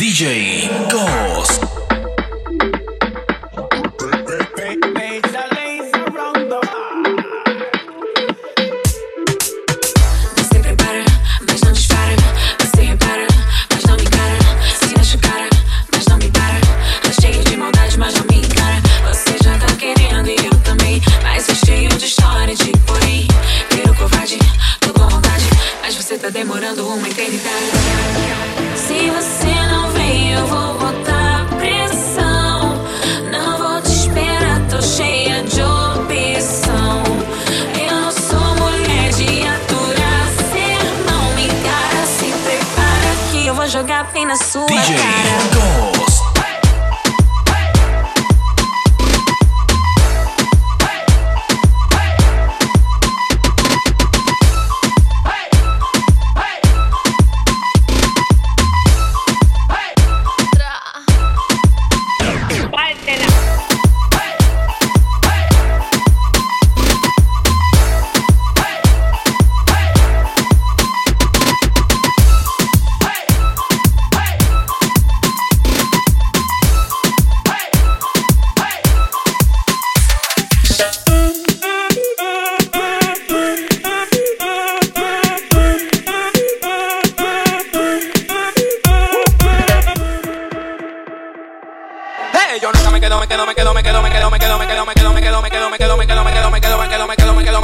DJ Ghost. jogar bem na sua DJ cara. Dom.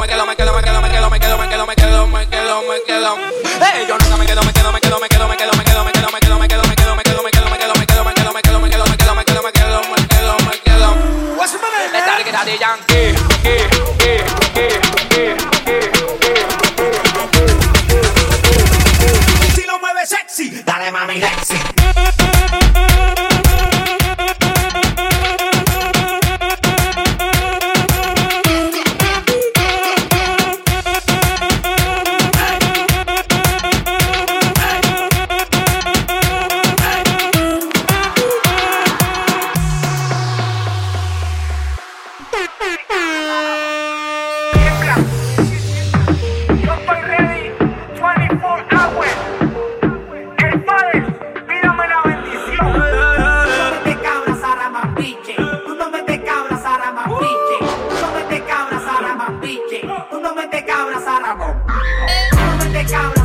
me quedo, me quedo, me quedo, me quedo, me quedo, me quedo, me quedo, me quedo, me quedo. Hey, yo nunca me quedo, me quedo, me quedo, me quedo. Yeah.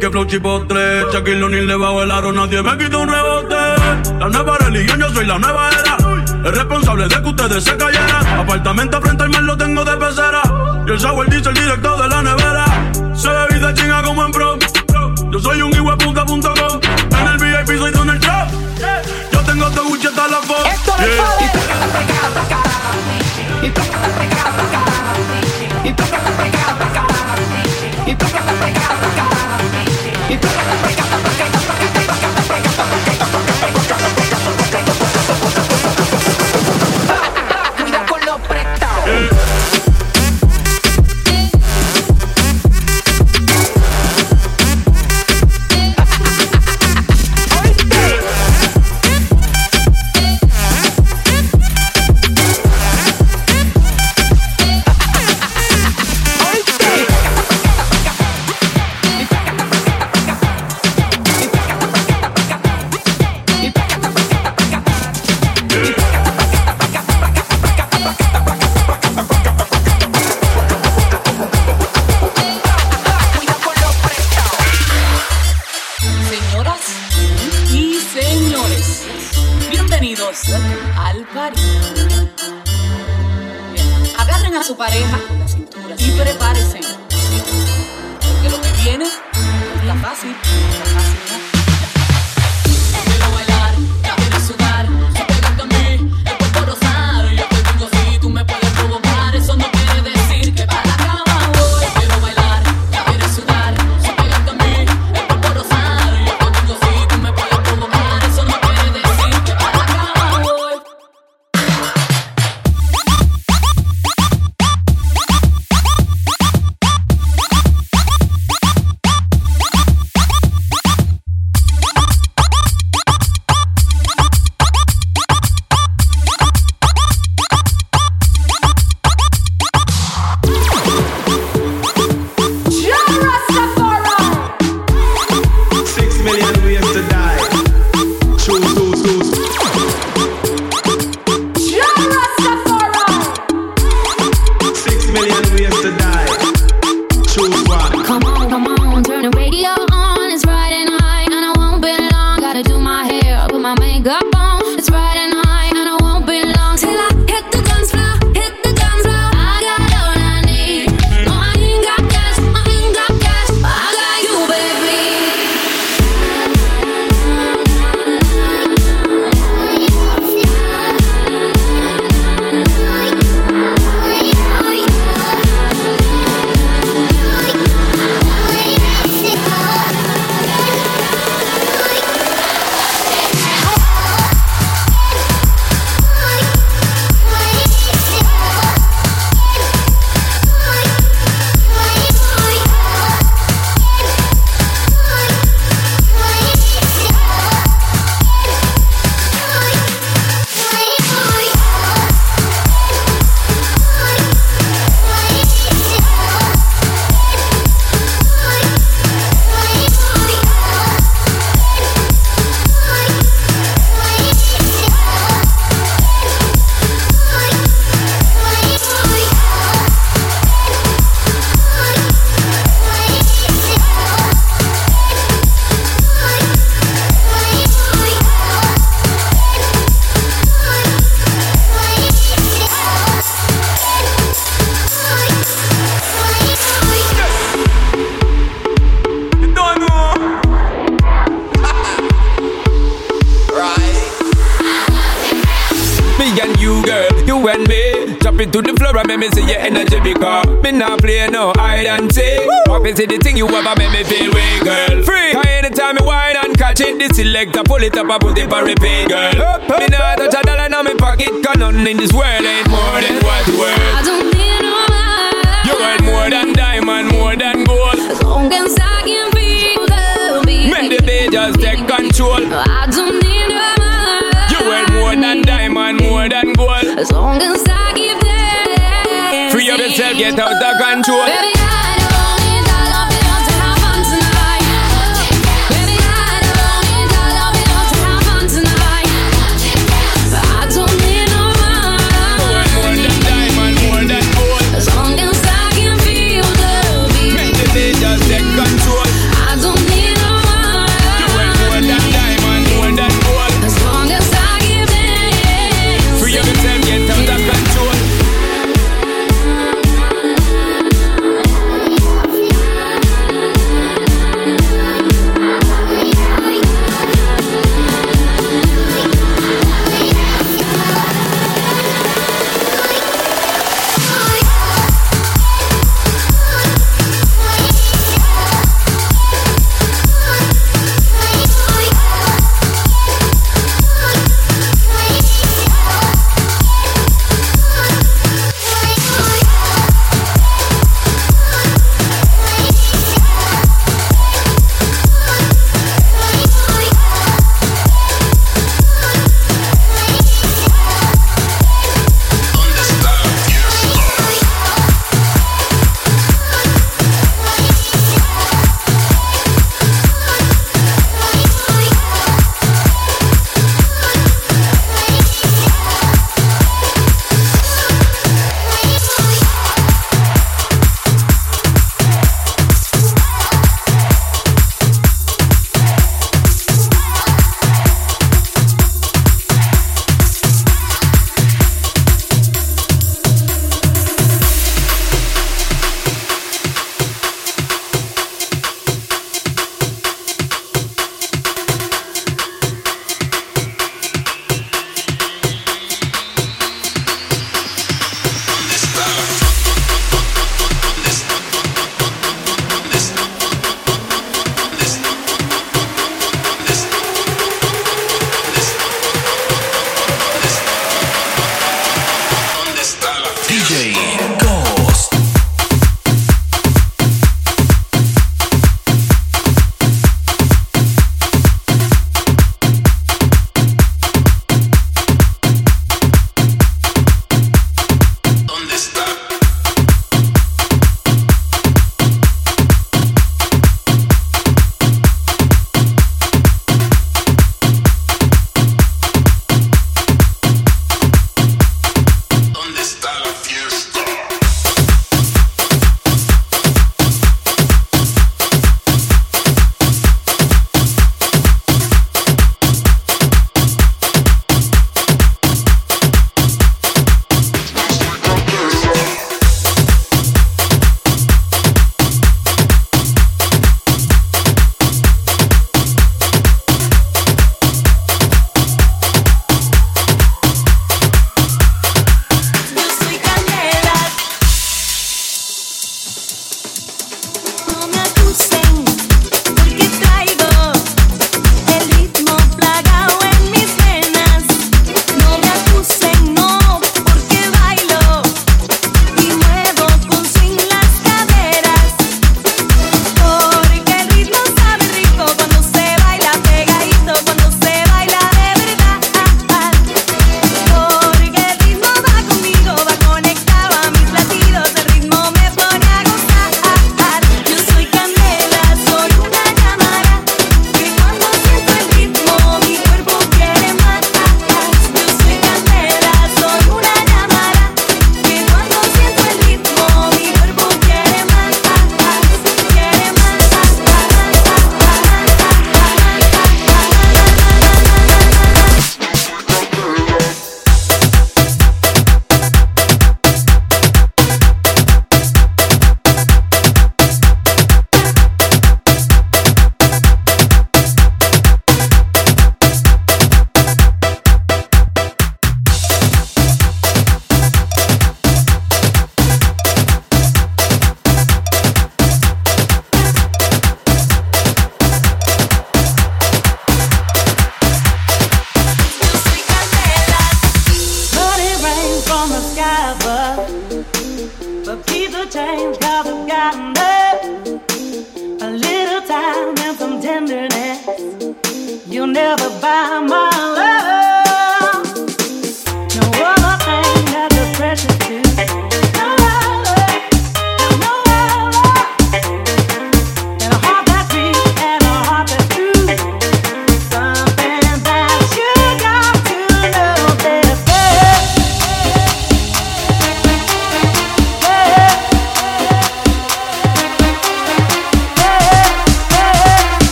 Que flow chipotle. Shaquille O'Neal le bajo el aro, nadie me quita un rebote. La nueva religión, yo soy la nueva era. El responsable de que ustedes se cayeran. Apartamento frente al mar lo tengo de pecera. Y el sour dice el director de la nevera. Se de chinga como en pro. Yo soy un punta.com. En el VIP soy Donald Trump. Yo tengo Gucci hasta la foto. Esto me see the thing you ever make me feel way, girl. Free. Cause anytime me wine and catch it, this selector pull it up and put it for repeat, girl. Up, up, me nah touch a dollar in my pocket, cause nothing in this world ain't more than what you worth. I don't need no money. You worth more than diamond, more than gold. As long as I can feel the beat. Make the beat just take control. I don't need no money. You worth more than diamond, more than gold. As long as I keep dancing. Free up yourself, get out of control. Baby, I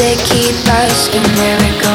they keep asking where we go.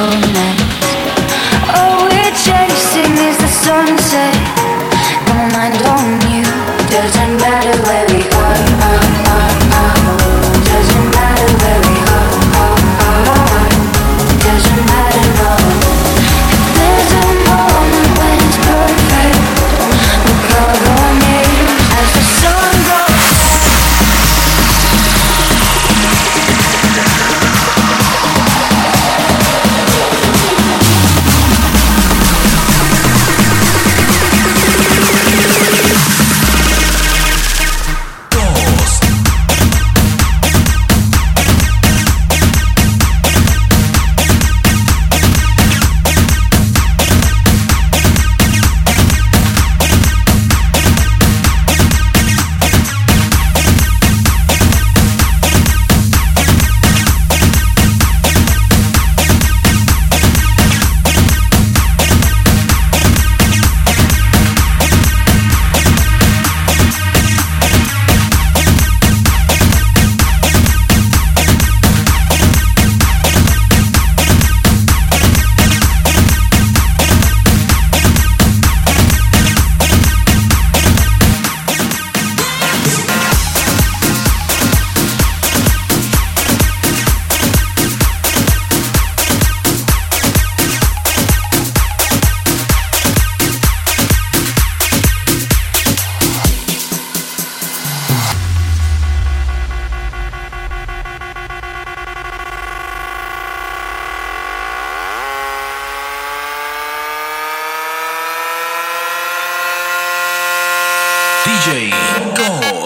DJ Go.